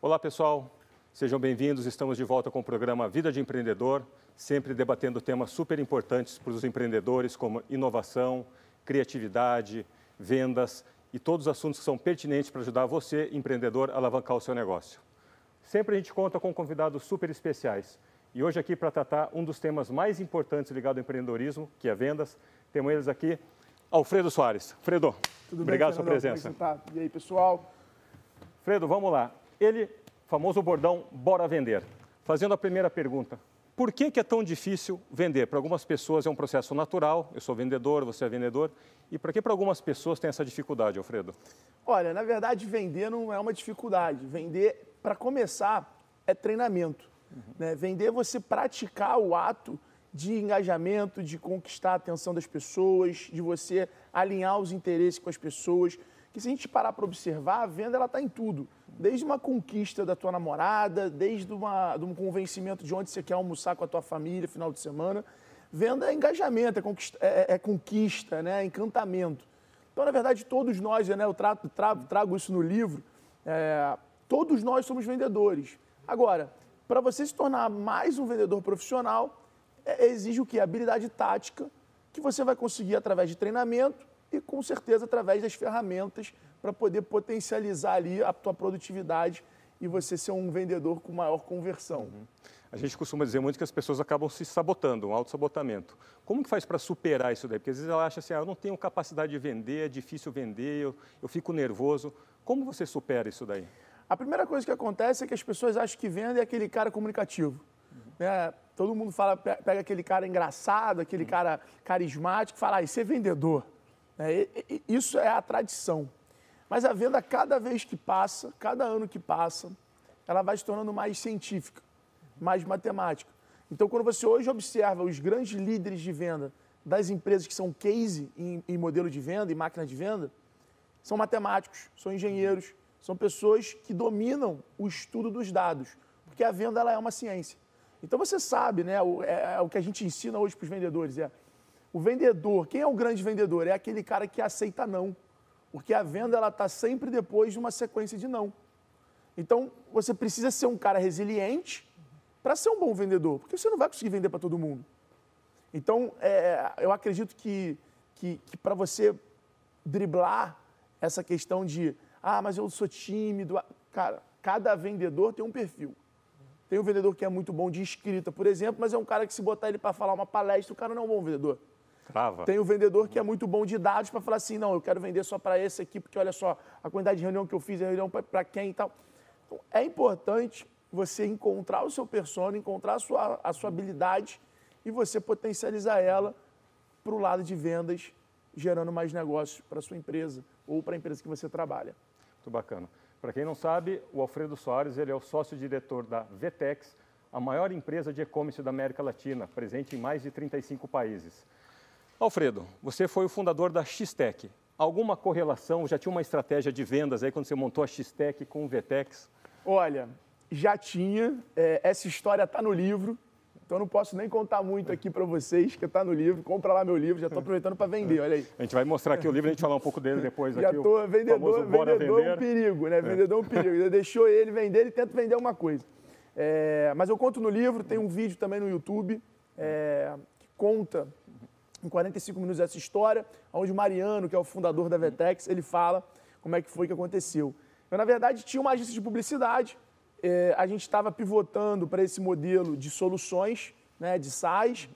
Olá, pessoal. Sejam bem-vindos. Estamos de volta com o programa Vida de Empreendedor, sempre debatendo temas super importantes para os empreendedores, como inovação, criatividade, vendas e todos os assuntos que são pertinentes para ajudar você, empreendedor, a alavancar o seu negócio. Sempre a gente conta com convidados super especiais. E hoje aqui para tratar um dos temas mais importantes ligado ao empreendedorismo, que é vendas, temos eles aqui, Alfredo Soares. Fredo, Tudo obrigado pela sua presença. É você tá? E aí, pessoal? Fredo, vamos lá. Ele, famoso bordão, bora vender. Fazendo a primeira pergunta, por que, que é tão difícil vender? Para algumas pessoas é um processo natural, eu sou vendedor, você é vendedor. E por que para algumas pessoas tem essa dificuldade, Alfredo? Olha, na verdade, vender não é uma dificuldade. Vender, para começar, é treinamento. Uhum. Né? Vender é você praticar o ato de engajamento, de conquistar a atenção das pessoas, de você alinhar os interesses com as pessoas. Que se a gente parar para observar, a venda ela está em tudo. Desde uma conquista da tua namorada, desde uma, de um convencimento de onde você quer almoçar com a tua família final de semana. Venda é engajamento, é conquista, é, é conquista né? é encantamento. Então, na verdade, todos nós, né? eu trago, trago, trago isso no livro, é, todos nós somos vendedores. Agora, para você se tornar mais um vendedor profissional, é, exige o quê? Habilidade tática, que você vai conseguir através de treinamento e, com certeza, através das ferramentas para poder potencializar ali a tua produtividade e você ser um vendedor com maior conversão. Uhum. A gente costuma dizer muito que as pessoas acabam se sabotando, um auto-sabotamento. Como que faz para superar isso daí? Porque às vezes ela acha assim, ah, eu não tenho capacidade de vender, é difícil vender, eu, eu fico nervoso. Como você supera isso daí? A primeira coisa que acontece é que as pessoas acham que vende é aquele cara comunicativo. Uhum. Né? Todo mundo fala, pega aquele cara engraçado, aquele uhum. cara carismático, fala, ah, isso é vendedor. É, isso é a tradição. Mas a venda, cada vez que passa, cada ano que passa, ela vai se tornando mais científica, mais matemática. Então, quando você hoje observa os grandes líderes de venda das empresas que são case em, em modelo de venda, em máquina de venda, são matemáticos, são engenheiros, são pessoas que dominam o estudo dos dados, porque a venda ela é uma ciência. Então você sabe, né, o, é, é o que a gente ensina hoje para os vendedores é o vendedor. Quem é o grande vendedor? É aquele cara que aceita não, porque a venda ela está sempre depois de uma sequência de não. Então você precisa ser um cara resiliente para ser um bom vendedor, porque você não vai conseguir vender para todo mundo. Então é, eu acredito que, que, que para você driblar essa questão de ah, mas eu sou tímido. Cara, cada vendedor tem um perfil. Tem um vendedor que é muito bom de escrita, por exemplo, mas é um cara que se botar ele para falar uma palestra, o cara não é um bom vendedor. Trava. Tem o um vendedor que é muito bom de dados para falar assim, não, eu quero vender só para esse aqui, porque olha só, a quantidade de reunião que eu fiz, a reunião para quem e tal. Então, é importante você encontrar o seu persona, encontrar a sua, a sua habilidade e você potencializar ela para o lado de vendas, gerando mais negócios para a sua empresa ou para a empresa que você trabalha. Muito bacana. Para quem não sabe, o Alfredo Soares ele é o sócio-diretor da Vetex, a maior empresa de e-commerce da América Latina, presente em mais de 35 países. Alfredo, você foi o fundador da Xtec. Alguma correlação, já tinha uma estratégia de vendas aí quando você montou a Xtec com o Vetex? Olha, já tinha. É, essa história está no livro. Então não posso nem contar muito aqui para vocês, que está no livro. Compra lá meu livro, já estou aproveitando para vender, olha aí. A gente vai mostrar aqui o livro, a gente falar um pouco dele depois. Já estou, vendedor, vendedor é um perigo, né? É. Vendedor é um perigo. Já deixou ele vender, ele tenta vender uma coisa. É, mas eu conto no livro, tem um vídeo também no YouTube é, que conta em 45 minutos essa história, onde o Mariano, que é o fundador da Vetex, ele fala como é que foi que aconteceu. Eu, na verdade, tinha uma agência de publicidade, é, a gente estava pivotando para esse modelo de soluções, né, de SaaS,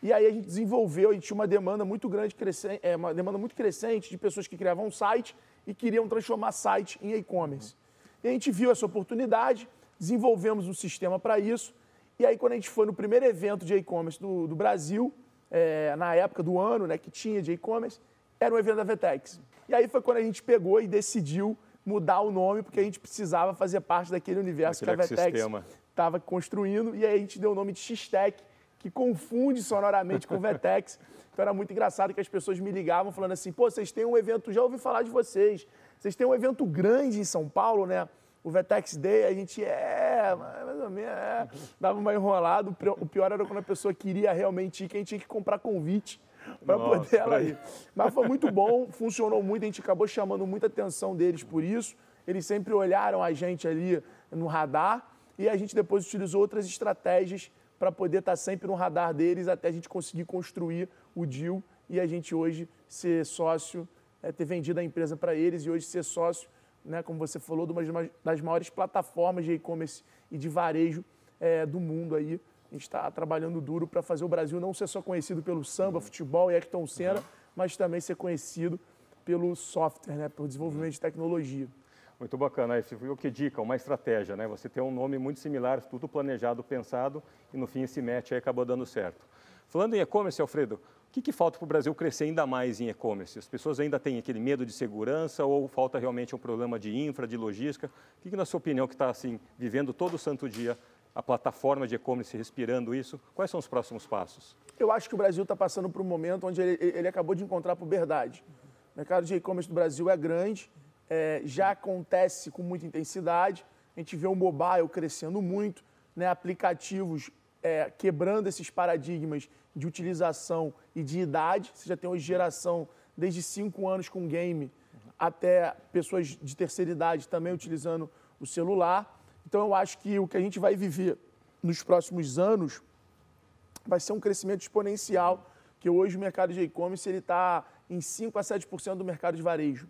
e aí a gente desenvolveu, a gente tinha uma demanda muito grande, crescente, é, uma demanda muito crescente de pessoas que criavam um site e queriam transformar site em e-commerce. E a gente viu essa oportunidade, desenvolvemos um sistema para isso, e aí quando a gente foi no primeiro evento de e-commerce do, do, Brasil, é, na época do ano, né, que tinha de e-commerce, era um evento da Vetex. E aí foi quando a gente pegou e decidiu mudar o nome, porque a gente precisava fazer parte daquele universo Aquele que a Vetex estava construindo. E aí a gente deu o nome de X-Tech, que confunde sonoramente com Vetex. Então era muito engraçado que as pessoas me ligavam falando assim: pô, vocês têm um evento, já ouvi falar de vocês. Vocês têm um evento grande em São Paulo, né? O Vetex Day, a gente é, mais ou menos, é. Dava uma enrolada. O pior era quando a pessoa queria realmente ir, que a gente tinha que comprar convite para poder ela ir. Mas foi muito bom, funcionou muito, a gente acabou chamando muita atenção deles por isso. eles sempre olharam a gente ali no radar e a gente depois utilizou outras estratégias para poder estar tá sempre no radar deles até a gente conseguir construir o deal e a gente hoje ser sócio, é, ter vendido a empresa para eles e hoje ser sócio, né, como você falou, de uma das maiores plataformas de e-commerce e de varejo é, do mundo aí. A gente está trabalhando duro para fazer o Brasil não ser só conhecido pelo samba, futebol e Ayrton Senna, uhum. mas também ser conhecido pelo software, né, pelo desenvolvimento de tecnologia. Muito bacana. Aí o que dica, uma estratégia, né? Você tem um nome muito similar, tudo planejado, pensado, e no fim esse match aí acabou dando certo. Falando em e-commerce, Alfredo, o que, que falta para o Brasil crescer ainda mais em e-commerce? As pessoas ainda têm aquele medo de segurança ou falta realmente um problema de infra, de logística? O que, que na sua opinião, que está assim, vivendo todo santo dia, a plataforma de e-commerce respirando isso, quais são os próximos passos? Eu acho que o Brasil está passando por um momento onde ele, ele acabou de encontrar a puberdade. O mercado de e-commerce do Brasil é grande, é, já acontece com muita intensidade. A gente vê o mobile crescendo muito, né, aplicativos é, quebrando esses paradigmas de utilização e de idade. Você já tem hoje geração desde 5 anos com game até pessoas de terceira idade também utilizando o celular. Então eu acho que o que a gente vai viver nos próximos anos vai ser um crescimento exponencial, que hoje o mercado de e-commerce está em 5 a 7% do mercado de varejo.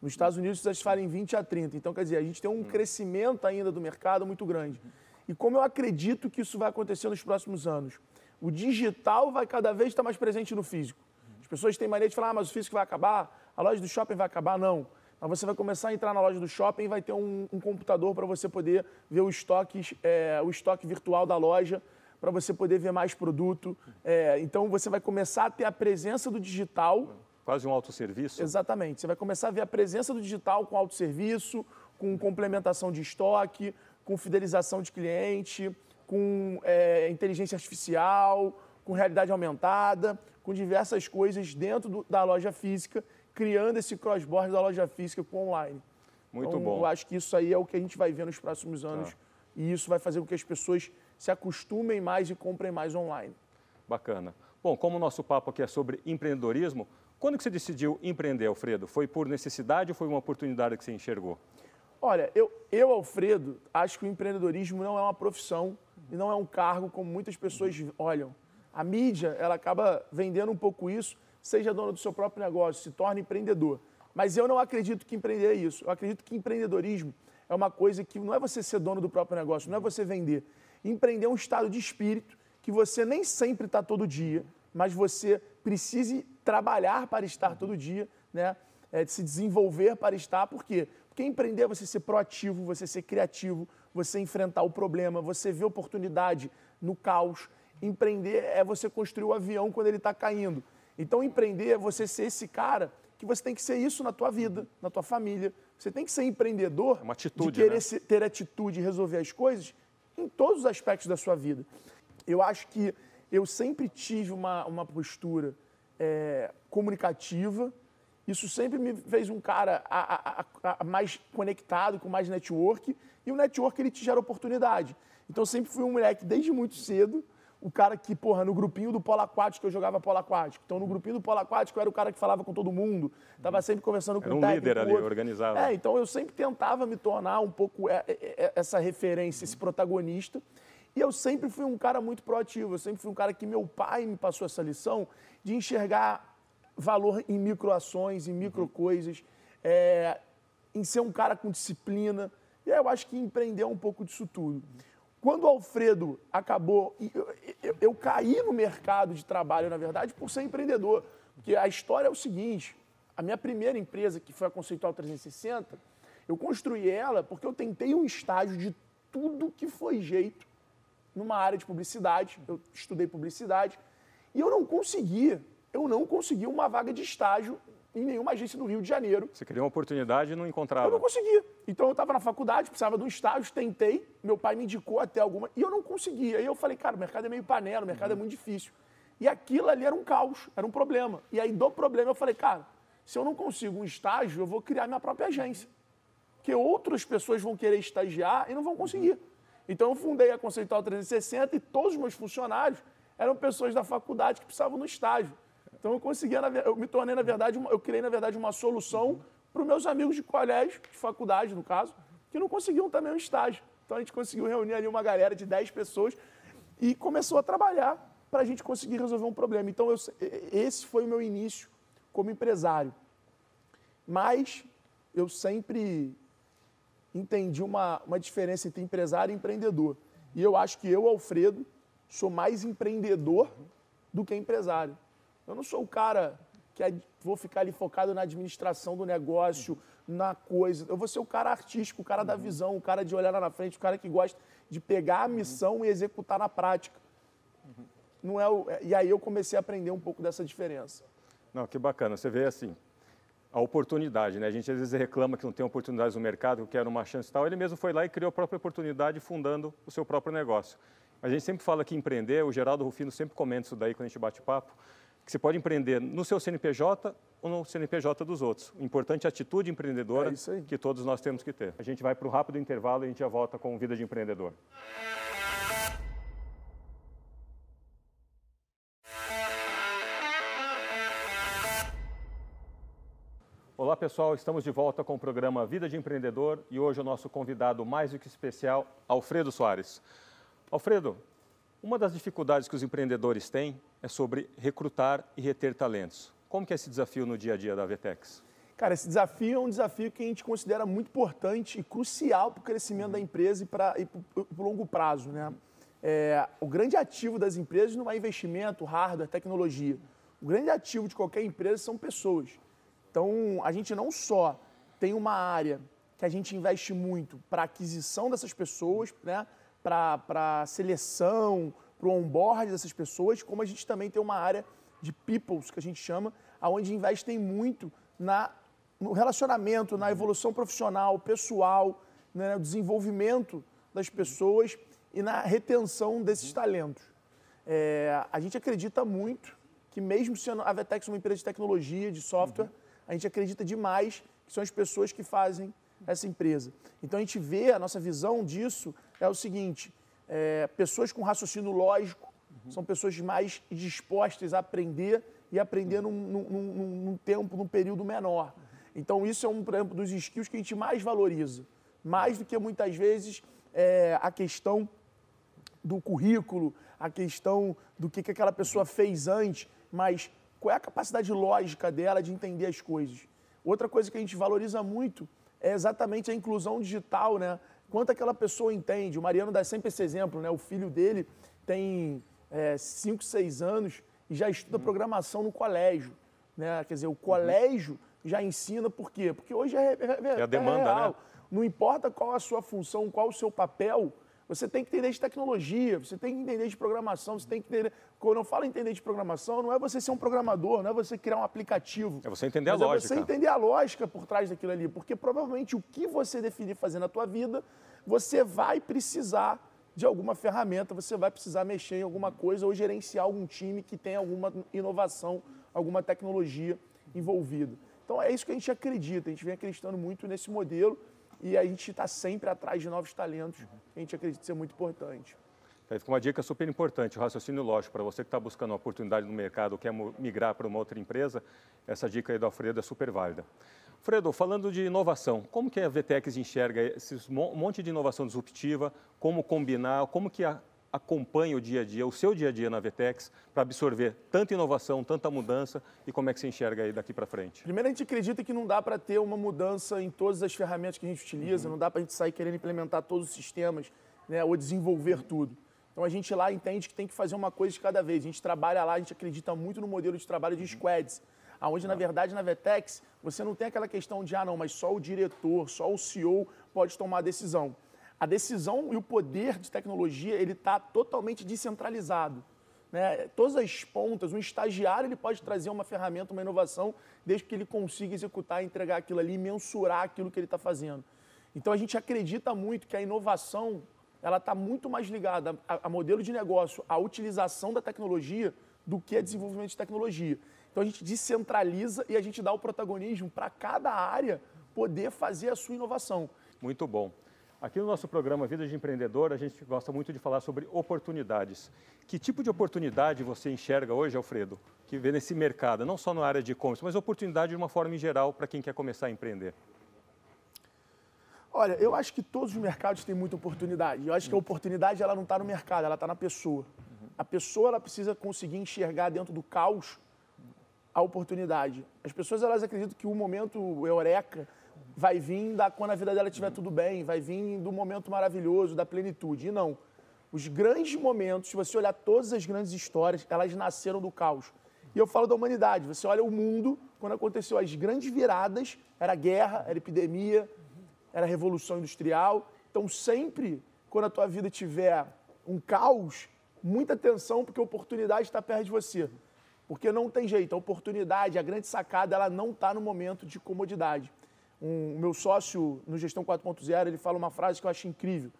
Nos Estados Unidos, vocês falam em 20 a 30. Então, quer dizer, a gente tem um crescimento ainda do mercado muito grande. E como eu acredito que isso vai acontecer nos próximos anos? O digital vai cada vez estar mais presente no físico. As pessoas têm maneira de falar, ah, mas o físico vai acabar, a loja do shopping vai acabar. Não. Mas você vai começar a entrar na loja do shopping e vai ter um, um computador para você poder ver o estoque, é, o estoque virtual da loja, para você poder ver mais produto. É, então, você vai começar a ter a presença do digital Quase um autosserviço? Exatamente. Você vai começar a ver a presença do digital com autosserviço, com complementação de estoque, com fidelização de cliente, com é, inteligência artificial, com realidade aumentada, com diversas coisas dentro do, da loja física, criando esse cross-border da loja física com online. Muito então, bom. Eu acho que isso aí é o que a gente vai ver nos próximos anos tá. e isso vai fazer com que as pessoas se acostumem mais e comprem mais online. Bacana. Bom, como o nosso papo aqui é sobre empreendedorismo, quando que você decidiu empreender, Alfredo? Foi por necessidade ou foi uma oportunidade que você enxergou? Olha, eu, eu, Alfredo, acho que o empreendedorismo não é uma profissão e não é um cargo como muitas pessoas olham. A mídia, ela acaba vendendo um pouco isso, seja dono do seu próprio negócio, se torne empreendedor. Mas eu não acredito que empreender é isso. Eu acredito que empreendedorismo é uma coisa que não é você ser dono do próprio negócio, não é você vender. Empreender é um estado de espírito que você nem sempre está todo dia, mas você precise trabalhar para estar todo dia, né? É, se desenvolver para estar, por quê? Porque empreender é você ser proativo, você ser criativo, você enfrentar o problema, você ver oportunidade no caos. Empreender é você construir o avião quando ele está caindo. Então, empreender é você ser esse cara que você tem que ser isso na tua vida, na tua família. Você tem que ser empreendedor, é uma atitude, de querer né? ter atitude e resolver as coisas em todos os aspectos da sua vida. Eu acho que eu sempre tive uma, uma postura é, comunicativa. Isso sempre me fez um cara a, a, a, mais conectado, com mais network. E o network ele te gera oportunidade. Então eu sempre fui um moleque desde muito cedo, o cara que, porra, no grupinho do polo aquático eu jogava polo aquático. Então no grupinho do polo aquático eu era o cara que falava com todo mundo, estava sempre conversando com era um o líder ali, organizado. É, então eu sempre tentava me tornar um pouco é, é, é, essa referência, esse protagonista. E eu sempre fui um cara muito proativo, eu sempre fui um cara que meu pai me passou essa lição de enxergar valor em microações, em micro coisas, é, em ser um cara com disciplina. E aí eu acho que empreender um pouco disso tudo. Quando o Alfredo acabou, eu, eu, eu, caí no mercado de trabalho, na verdade, por ser empreendedor. Porque a história é o seguinte: a minha primeira empresa, que foi a Conceitual 360, eu construí ela porque eu tentei um estágio de tudo que foi jeito numa área de publicidade, eu estudei publicidade, e eu não conseguia, eu não conseguia uma vaga de estágio em nenhuma agência do Rio de Janeiro. Você queria uma oportunidade e não encontrava? Eu não conseguia. Então eu estava na faculdade, precisava de um estágio, tentei, meu pai me indicou até alguma, e eu não conseguia. E eu falei, cara, o mercado é meio panela, o mercado uhum. é muito difícil. E aquilo ali era um caos, era um problema. E aí do problema eu falei, cara, se eu não consigo um estágio, eu vou criar minha própria agência. Porque outras pessoas vão querer estagiar e não vão conseguir. Então eu fundei a Conceitual 360 e todos os meus funcionários eram pessoas da faculdade que precisavam no estágio. Então eu consegui, eu me tornei, na verdade, eu criei, na verdade, uma solução para os meus amigos de colégio, de faculdade, no caso, que não conseguiam também um estágio. Então a gente conseguiu reunir ali uma galera de 10 pessoas e começou a trabalhar para a gente conseguir resolver um problema. Então eu, esse foi o meu início como empresário. Mas eu sempre entendi uma, uma diferença entre empresário e empreendedor. E eu acho que eu, Alfredo, sou mais empreendedor do que empresário. Eu não sou o cara que é, vou ficar ali focado na administração do negócio, na coisa. Eu vou ser o cara artístico, o cara da visão, o cara de olhar lá na frente, o cara que gosta de pegar a missão e executar na prática. Não é o... E aí eu comecei a aprender um pouco dessa diferença. Não, que bacana. Você vê assim, a oportunidade, né? A gente às vezes reclama que não tem oportunidades no mercado, que quer uma chance e tal. Ele mesmo foi lá e criou a própria oportunidade fundando o seu próprio negócio. A gente sempre fala que empreender, o Geraldo Rufino sempre comenta isso daí quando a gente bate papo, que você pode empreender no seu CNPJ ou no CNPJ dos outros. Importante é a atitude empreendedora é que todos nós temos que ter. A gente vai para o rápido intervalo e a gente já volta com Vida de Empreendedor. Olá pessoal, estamos de volta com o programa Vida de Empreendedor e hoje o nosso convidado mais do que especial, Alfredo Soares. Alfredo, uma das dificuldades que os empreendedores têm é sobre recrutar e reter talentos. Como que é esse desafio no dia a dia da Vetex? Cara, esse desafio é um desafio que a gente considera muito importante e crucial para o crescimento uhum. da empresa e para o longo prazo. Né? É, o grande ativo das empresas não é investimento, hardware, tecnologia. O grande ativo de qualquer empresa são pessoas. Então, a gente não só tem uma área que a gente investe muito para aquisição dessas pessoas, né, para seleção, para o onboard dessas pessoas, como a gente também tem uma área de peoples, que a gente chama, onde investem muito na, no relacionamento, na evolução profissional, pessoal, né, no desenvolvimento das pessoas e na retenção desses talentos. É, a gente acredita muito que mesmo sendo a Vetex uma empresa de tecnologia, de software, a gente acredita demais que são as pessoas que fazem essa empresa. Então a gente vê, a nossa visão disso é o seguinte: é, pessoas com raciocínio lógico uhum. são pessoas mais dispostas a aprender e aprender num, num, num, num tempo, num período menor. Então isso é um, por exemplo, dos skills que a gente mais valoriza. Mais do que muitas vezes é, a questão do currículo, a questão do que, que aquela pessoa fez antes, mas qual é a capacidade lógica dela de entender as coisas. Outra coisa que a gente valoriza muito é exatamente a inclusão digital, né? Quanto aquela pessoa entende. O Mariano dá sempre esse exemplo, né? O filho dele tem 5, é, 6 anos e já estuda uhum. programação no colégio. Né? Quer dizer, o colégio uhum. já ensina por quê? Porque hoje é, é, é, é a demanda, é real. né? Não importa qual a sua função, qual o seu papel, você tem que entender de tecnologia, você tem que entender de programação, você tem que entender. Quando eu falo entender de programação, não é você ser um programador, não é você criar um aplicativo. É você entender a lógica. É você entender a lógica por trás daquilo ali. Porque provavelmente o que você definir fazer na tua vida, você vai precisar de alguma ferramenta, você vai precisar mexer em alguma coisa ou gerenciar algum time que tem alguma inovação, alguma tecnologia envolvida. Então é isso que a gente acredita, a gente vem acreditando muito nesse modelo e a gente está sempre atrás de novos talentos, a gente acredita ser muito importante. Aí fica uma dica super importante, o raciocínio lógico, para você que está buscando uma oportunidade no mercado ou quer migrar para uma outra empresa, essa dica aí do Alfredo é super válida. Fredo, falando de inovação, como que a VTEX enxerga esse monte de inovação disruptiva, como combinar, como que a, acompanha o dia a dia, o seu dia a dia na Vetex, para absorver tanta inovação, tanta mudança e como é que você enxerga aí daqui para frente? Primeiro, a gente acredita que não dá para ter uma mudança em todas as ferramentas que a gente utiliza, uhum. não dá para a gente sair querendo implementar todos os sistemas né, ou desenvolver tudo. Então a gente lá entende que tem que fazer uma coisa de cada vez. A gente trabalha lá, a gente acredita muito no modelo de trabalho de squads, onde na verdade na Vetex você não tem aquela questão de ah não, mas só o diretor, só o CEO pode tomar a decisão a decisão e o poder de tecnologia ele está totalmente descentralizado. Né? Todas as pontas, um estagiário ele pode trazer uma ferramenta, uma inovação, desde que ele consiga executar, entregar aquilo ali, mensurar aquilo que ele está fazendo. Então a gente acredita muito que a inovação ela está muito mais ligada a, a, modelo de negócio, a utilização da tecnologia, do que a desenvolvimento de tecnologia. Então a gente descentraliza e a gente dá o protagonismo para cada área poder fazer a sua inovação. Muito bom. Aqui no nosso programa Vida de Empreendedor, a gente gosta muito de falar sobre oportunidades. Que tipo de oportunidade você enxerga hoje, Alfredo, que vê nesse mercado, não só na área de e-commerce, mas oportunidade de uma forma em geral para quem quer começar a empreender? Olha, eu acho que todos os mercados têm muita oportunidade. Eu acho que a oportunidade ela não está no mercado, ela está na pessoa. A pessoa ela precisa conseguir enxergar dentro do caos a oportunidade. As pessoas elas acreditam que o momento eureka vai vir da, quando a vida dela estiver tudo bem, vai vir do momento maravilhoso, da plenitude. E não. Os grandes momentos, se você olhar todas as grandes histórias, elas nasceram do caos. E eu falo da humanidade. Você olha o mundo, quando aconteceu as grandes viradas, era guerra, era epidemia, era revolução industrial. Então, sempre, quando a tua vida tiver um caos, muita atenção, porque a oportunidade está perto de você. Porque não tem jeito, a oportunidade, a grande sacada, ela não está no momento de comodidade um, meu sócio no Gestão 4.0, ele fala uma frase que eu acho incrível.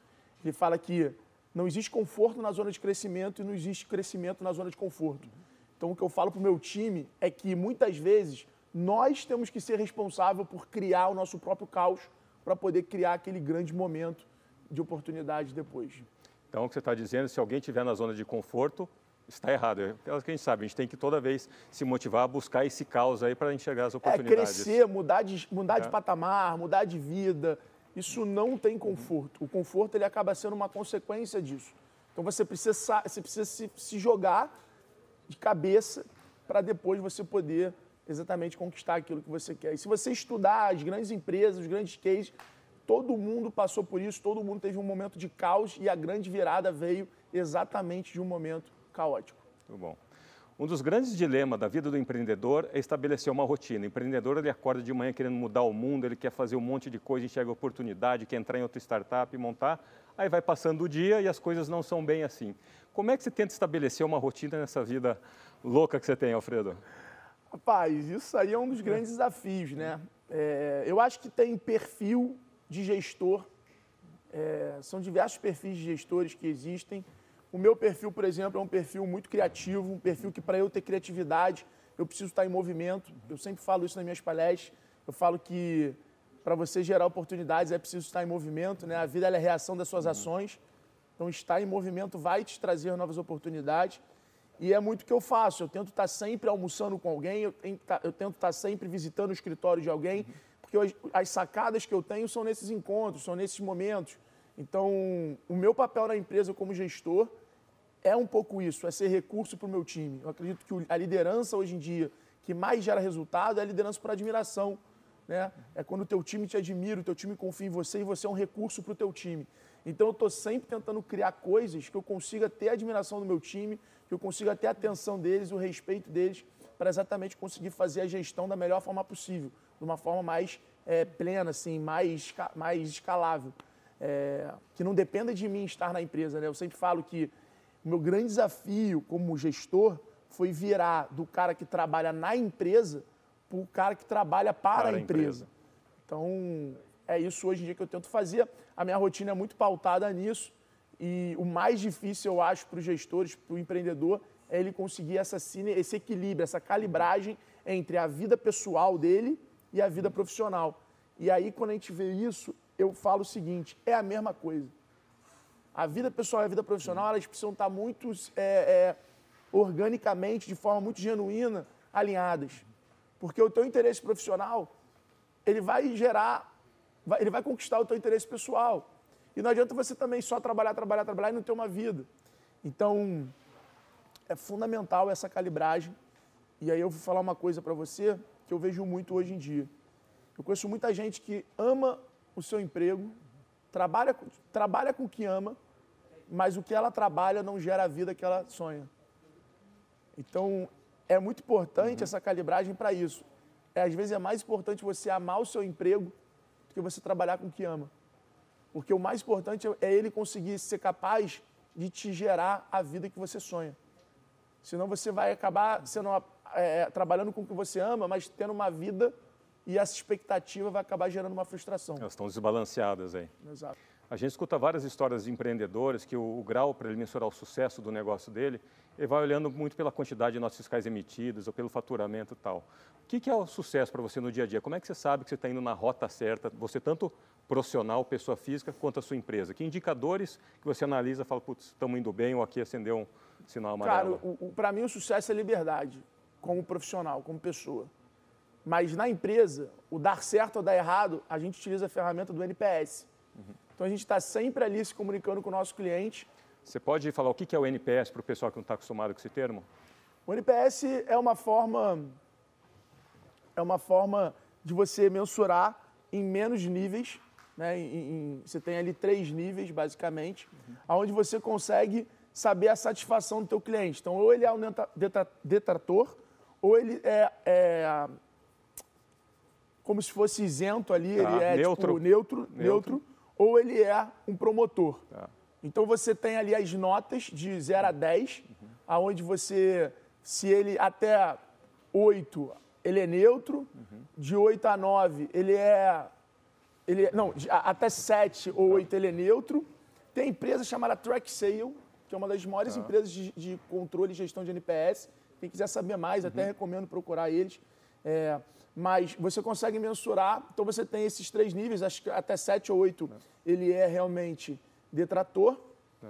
Ele fala que não existe conforto na zona de crescimento e não existe crescimento na zona de conforto. Então, o que eu falo para o meu time é que muitas vezes nós temos que ser responsável por criar o nosso próprio caos para poder criar aquele grande momento de oportunidade depois. Então, o que você está dizendo, se alguém estiver na zona de conforto, está errado. É aquilo que a gente sabe, a gente tem que toda vez se motivar a buscar esse caos aí para enxergar as é, oportunidades. É, crescer, mudar de, mudar é. de patamar, mudar de vida. Isso não tem conforto. O conforto ele acaba sendo uma consequência disso. Então você precisa, você precisa se, se jogar de cabeça para depois você poder exatamente conquistar aquilo que você quer. E se você estudar as grandes empresas, os grandes cases, todo mundo passou por isso, todo mundo teve um momento de caos e a grande virada veio exatamente de um momento caótico. Muito bom. Um dos grandes dilemas da vida do empreendedor é estabelecer uma rotina. O empreendedor ele acorda de manhã querendo mudar o mundo, ele quer fazer um monte de coisa, enxerga oportunidade, quer entrar em outra startup, montar. Aí vai passando o dia e as coisas não são bem assim. Como é que você tenta estabelecer uma rotina nessa vida louca que você tem, Alfredo? Rapaz, isso aí é um dos grandes desafios, né? É, eu acho que tem perfil de gestor, é, são diversos perfis de gestores que existem. O meu perfil, por exemplo, é um perfil muito criativo, um perfil que para eu ter criatividade, eu preciso estar em movimento. Eu sempre falo isso nas minhas palestras. Eu falo que para você gerar oportunidades é preciso estar em movimento, né? A vida é a reação das suas ações. Então, estar em movimento vai te trazer novas oportunidades. E é muito o que eu faço. Eu tento estar sempre almoçando com alguém, eu, eu tento estar sempre visitando o escritório de alguém, porque as sacadas que eu tenho são nesses encontros, são nesses momentos. Então, o meu papel na empresa como gestor é um pouco isso, é ser recurso para o meu time. Eu acredito que a liderança hoje em dia que mais gera resultado é a liderança por admiração. Né? É quando o teu time te admira, o teu time confia em você e você é um recurso para o teu time. Então eu estou sempre tentando criar coisas que eu consiga ter a admiração do meu time, que eu consiga ter a atenção deles, o respeito deles, para exatamente conseguir fazer a gestão da melhor forma possível, de uma forma mais é, plena, assim, mais, mais escalável. É, que não dependa de mim estar na empresa. Né? Eu sempre falo que o meu grande desafio como gestor foi virar do cara que trabalha na empresa para o cara que trabalha para, para a empresa. empresa. Então, é isso hoje em dia que eu tento fazer. A minha rotina é muito pautada nisso. E o mais difícil, eu acho, para os gestores, para o empreendedor, é ele conseguir essa, esse equilíbrio, essa calibragem entre a vida pessoal dele e a vida profissional. E aí, quando a gente vê isso, eu falo o seguinte: é a mesma coisa. A vida pessoal e a vida profissional, elas precisam estar muito é, é, organicamente, de forma muito genuína, alinhadas. Porque o teu interesse profissional, ele vai gerar, vai, ele vai conquistar o teu interesse pessoal. E não adianta você também só trabalhar, trabalhar, trabalhar e não ter uma vida. Então, é fundamental essa calibragem. E aí eu vou falar uma coisa para você que eu vejo muito hoje em dia. Eu conheço muita gente que ama o seu emprego, trabalha, trabalha com o que ama, mas o que ela trabalha não gera a vida que ela sonha. Então, é muito importante uhum. essa calibragem para isso. É, às vezes é mais importante você amar o seu emprego do que você trabalhar com o que ama. Porque o mais importante é ele conseguir ser capaz de te gerar a vida que você sonha. Senão você vai acabar sendo uma, é, trabalhando com o que você ama, mas tendo uma vida e essa expectativa vai acabar gerando uma frustração. Elas estão desbalanceadas aí. Exato. A gente escuta várias histórias de empreendedores que o, o grau para ele mensurar o sucesso do negócio dele, ele vai olhando muito pela quantidade de notas fiscais emitidas ou pelo faturamento e tal. O que, que é o sucesso para você no dia a dia? Como é que você sabe que você está indo na rota certa, você tanto profissional, pessoa física, quanto a sua empresa? Que indicadores que você analisa e fala, putz, estamos indo bem ou aqui acendeu um sinal amarelo? Cara, para mim o sucesso é liberdade, como profissional, como pessoa. Mas na empresa, o dar certo ou dar errado, a gente utiliza a ferramenta do NPS. Uhum. Então a gente está sempre ali se comunicando com o nosso cliente. Você pode falar o que é o NPS para o pessoal que não está acostumado com esse termo? O NPS é uma forma é uma forma de você mensurar em menos níveis, né? Em, em, você tem ali três níveis basicamente, uhum. aonde você consegue saber a satisfação do teu cliente. Então, ou ele é um detrator, ou ele é, é como se fosse isento ali, tá. ele é neutro. Tipo, neutro, neutro, neutro, ou ele é um promotor. Tá. Então você tem ali as notas de 0 a 10, uhum. aonde você, se ele até 8, ele é neutro, uhum. de 8 a 9, ele é. Ele é, não, de, até 7 ou 8 tá. ele é neutro. Tem empresa chamada Track Sale, que é uma das maiores tá. empresas de, de, controle e gestão de NPS. Quem quiser saber mais, uhum. até recomendo procurar eles. É, mas você consegue mensurar, então você tem esses três níveis, acho que até 7 ou 8 é. ele é realmente detrator, é.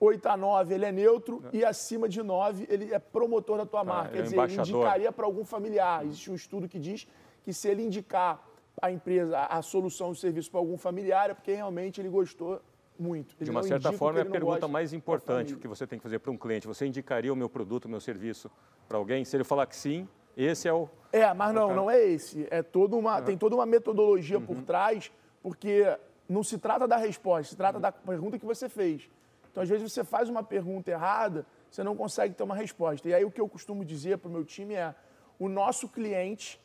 8 a 9 ele é neutro é. e acima de 9 ele é promotor da tua ah, marca. É Quer dizer, ele indicaria para algum familiar. Existe um estudo que diz que se ele indicar a empresa, a solução do serviço para algum familiar, é porque realmente ele gostou muito. Ele de uma certa forma, é a pergunta mais importante que você tem que fazer para um cliente. Você indicaria o meu produto, o meu serviço para alguém? Se ele falar que sim, esse é o. É, mas não, não é esse. É toda uma. Tem toda uma metodologia uhum. por trás, porque não se trata da resposta, se trata uhum. da pergunta que você fez. Então, às vezes, você faz uma pergunta errada, você não consegue ter uma resposta. E aí, o que eu costumo dizer para o meu time é: o nosso cliente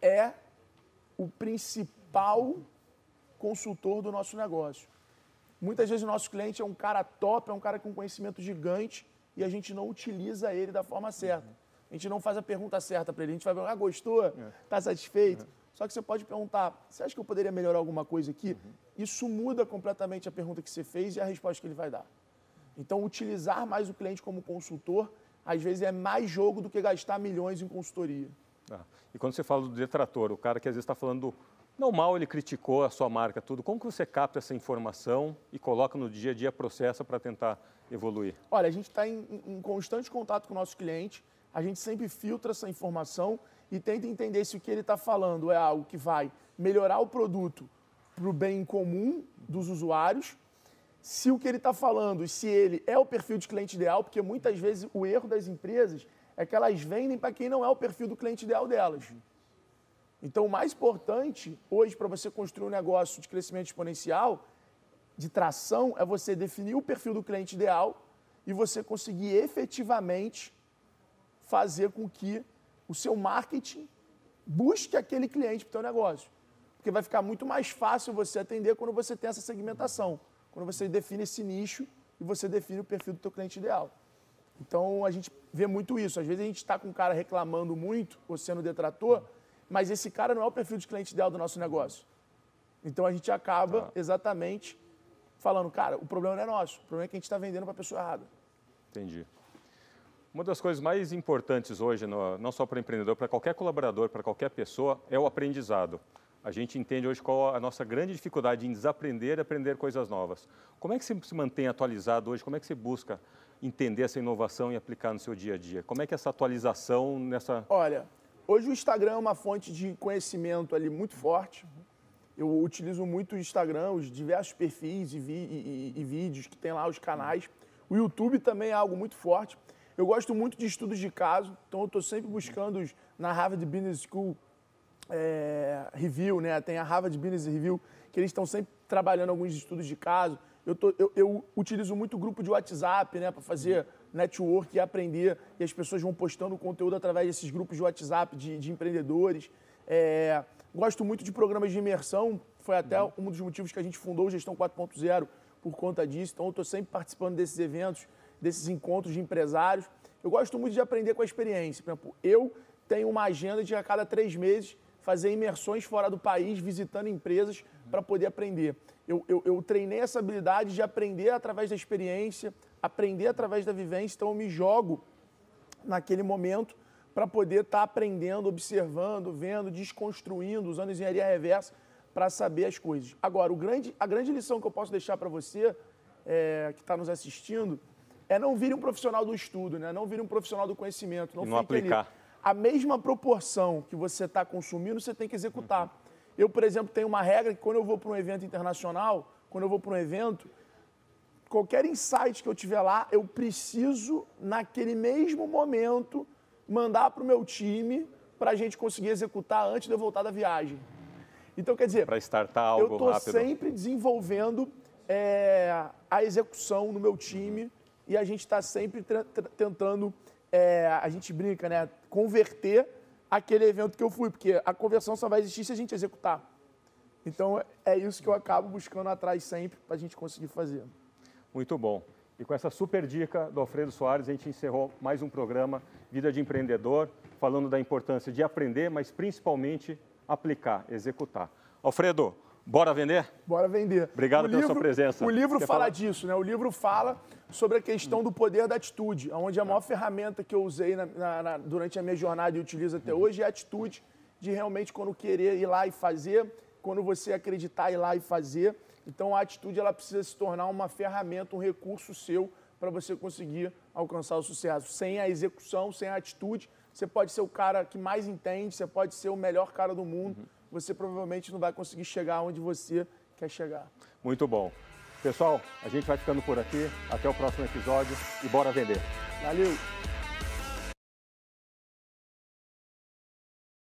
é o principal consultor do nosso negócio. Muitas vezes o nosso cliente é um cara top, é um cara com conhecimento gigante e a gente não utiliza ele da forma certa. A gente não faz a pergunta certa para ele. A gente vai perguntar, ah, gostou? Está é. satisfeito? Só que você pode perguntar, você acha que eu poderia melhorar alguma coisa aqui? Uhum. Isso muda completamente a pergunta que você fez e a resposta que ele vai dar. Então, utilizar mais o cliente como consultor, às vezes é mais jogo do que gastar milhões em consultoria. Ah, e quando você fala do detrator, o cara que às vezes está falando do não mal ele criticou a sua marca, tudo. Como que você capta essa informação e coloca no dia a dia, processa para tentar evoluir? Olha, a gente está em, em, constante contato com o nosso cliente, a gente sempre filtra essa informação e tenta entender se o que ele está falando é algo que vai melhorar o produto para o bem comum dos usuários, se o que ele está falando, se ele é o perfil de cliente ideal, porque muitas vezes o erro das empresas é que elas vendem para quem não é o perfil do cliente ideal delas. Então, o mais importante hoje para você construir um negócio de crescimento exponencial, de tração, é você definir o perfil do cliente ideal e você conseguir efetivamente fazer com que o seu marketing busque aquele cliente para o seu negócio. Porque vai ficar muito mais fácil você atender quando você tem essa segmentação, quando você define esse nicho e você define o perfil do seu cliente ideal. Então a gente vê muito isso. Às vezes a gente está com um cara reclamando muito, ou sendo detrator, mas esse cara não é o perfil de cliente ideal do nosso negócio. Então a gente acaba tá. exatamente falando, cara, o problema não é nosso, o problema é que a gente está vendendo para a pessoa errada. Entendi. Uma das coisas mais importantes hoje, não só para empreendedor, para qualquer colaborador, para qualquer pessoa, é o aprendizado. A gente entende hoje qual a nossa grande dificuldade em desaprender e aprender coisas novas. Como é que você se mantém atualizado hoje? Como é que você busca entender essa inovação e aplicar no seu dia a dia? Como é que essa atualização nessa... Olha, hoje o Instagram é uma fonte de conhecimento ali muito forte. Eu utilizo muito o Instagram, os diversos perfis e, vi, e, e, e vídeos que tem lá, os canais. O YouTube também é algo muito forte. Eu gosto muito de estudos de caso, então eu estou sempre buscando os, na Harvard Business School é, Review, né? Tem a Harvard Business Review, que eles estão sempre trabalhando alguns estudos de caso. Eu, tô, eu, eu utilizo muito grupo de WhatsApp, né, para fazer network e aprender, e as pessoas vão postando conteúdo através desses grupos de WhatsApp de, de empreendedores. É, gosto muito de programas de imersão, foi até uhum. um dos motivos que a gente fundou o Gestão 4.0 por conta disso. Então, eu estou sempre participando desses eventos, desses encontros de empresários. Eu gosto muito de aprender com a experiência. Por exemplo, eu tenho uma agenda de a cada três meses fazer imersões fora do país, visitando empresas para poder aprender. Eu, eu, eu, treinei essa habilidade de aprender através da experiência, aprender através da vivência, então eu me jogo naquele momento para poder estar tá aprendendo, observando, vendo, desconstruindo, usando engenharia reversa para saber as coisas. Agora, grande, a grande lição que eu posso deixar para você, é, que está nos assistindo, é não vir um profissional do estudo, né? não vir um profissional do conhecimento. Não, e não aplicar. Ali. A mesma proporção que você está consumindo, você tem que executar. Uhum. Eu, por exemplo, tenho uma regra que quando eu vou para um evento internacional, quando eu vou para um evento, qualquer insight que eu tiver lá, eu preciso, naquele mesmo momento, mandar para o meu time para a gente conseguir executar antes de eu voltar da viagem. Então, quer dizer, para startar algo eu estou sempre desenvolvendo é, a execução no meu time e a gente está sempre tentando, é, a gente brinca, né, converter aquele evento que eu fui, porque a conversão só vai existir se a gente executar. Então, é isso que eu acabo buscando atrás sempre para a gente conseguir fazer. Muito bom. E com essa super dica do Alfredo Soares, a gente encerrou mais um programa Vida de Empreendedor, falando da importância de aprender, mas principalmente aplicar, executar. Alfredo, bora vender? Bora vender. Obrigado o pela livro, sua presença. O livro Quer fala falar? disso, né? O livro fala sobre a questão do poder da atitude, onde a maior ferramenta que eu usei na, na, na, durante a minha jornada e utilizo até hoje é a atitude de realmente quando querer ir lá e fazer, quando você acreditar ir lá e fazer. Então a atitude ela precisa se tornar uma ferramenta, um recurso seu para você conseguir alcançar o sucesso. Sem a execução, sem a atitude, você pode ser o cara que mais entende, você pode ser o melhor cara do mundo, uhum. você provavelmente não vai conseguir chegar onde você quer chegar. Muito bom. Pessoal, a gente vai ficando por aqui. Até o próximo episódio e bora vender. Valeu!